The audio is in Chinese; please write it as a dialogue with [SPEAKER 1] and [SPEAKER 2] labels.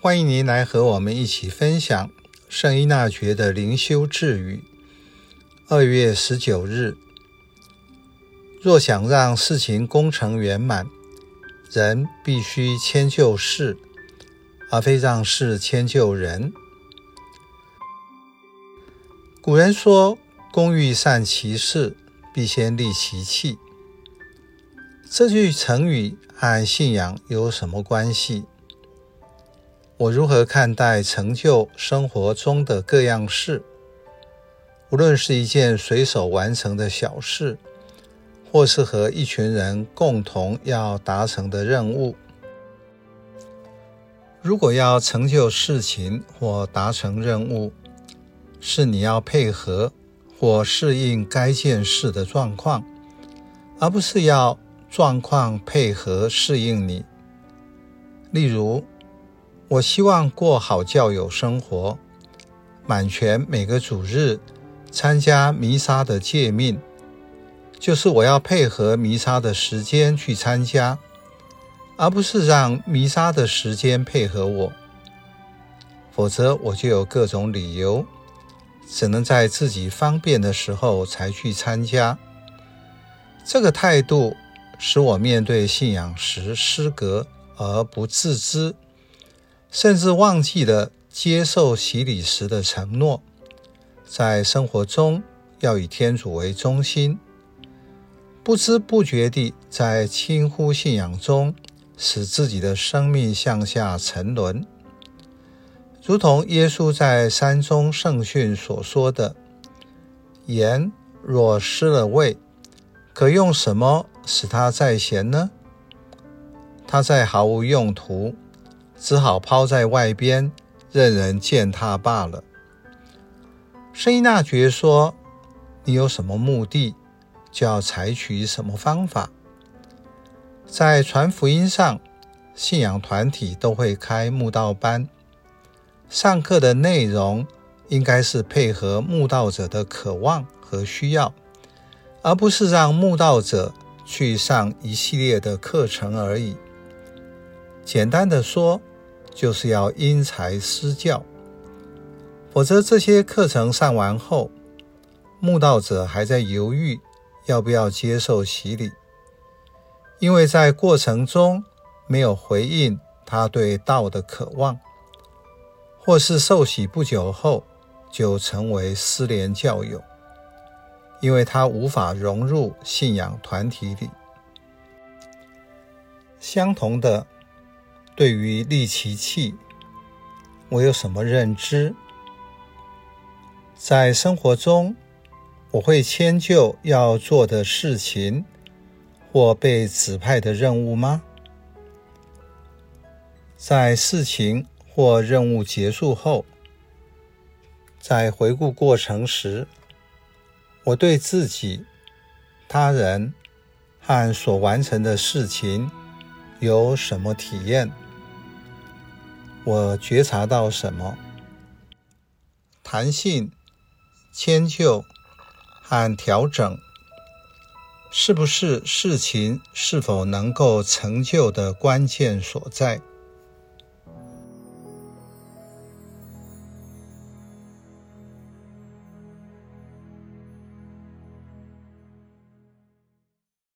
[SPEAKER 1] 欢迎您来和我们一起分享圣依纳爵的灵修智语。二月十九日，若想让事情功成圆满，人必须迁就事，而非让事迁就人。古人说：“工欲善其事，必先利其器。”这句成语和信仰有什么关系？我如何看待成就生活中的各样事？无论是一件随手完成的小事，或是和一群人共同要达成的任务。如果要成就事情或达成任务，是你要配合或适应该件事的状况，而不是要状况配合适应你。例如，我希望过好教友生活，满全每个主日参加弥撒的诫命，就是我要配合弥撒的时间去参加，而不是让弥撒的时间配合我。否则我就有各种理由，只能在自己方便的时候才去参加。这个态度使我面对信仰时失格而不自知。甚至忘记了接受洗礼时的承诺，在生活中要以天主为中心，不知不觉地在轻忽信仰中，使自己的生命向下沉沦。如同耶稣在山中圣训所说的：“盐若失了味，可用什么使它再咸呢？它再毫无用途。”只好抛在外边，任人践踏罢了。圣依纳爵说：“你有什么目的，就要采取什么方法。在传福音上，信仰团体都会开慕道班，上课的内容应该是配合慕道者的渴望和需要，而不是让慕道者去上一系列的课程而已。简单的说，就是要因材施教，否则这些课程上完后，慕道者还在犹豫要不要接受洗礼，因为在过程中没有回应他对道的渴望，或是受洗不久后就成为失联教友，因为他无法融入信仰团体里。相同的。对于利其器，我有什么认知？在生活中，我会迁就要做的事情或被指派的任务吗？在事情或任务结束后，在回顾过程时，我对自己、他人和所完成的事情有什么体验？我觉察到什么？弹性、迁就和调整，是不是事情是否能够成就的关键所在？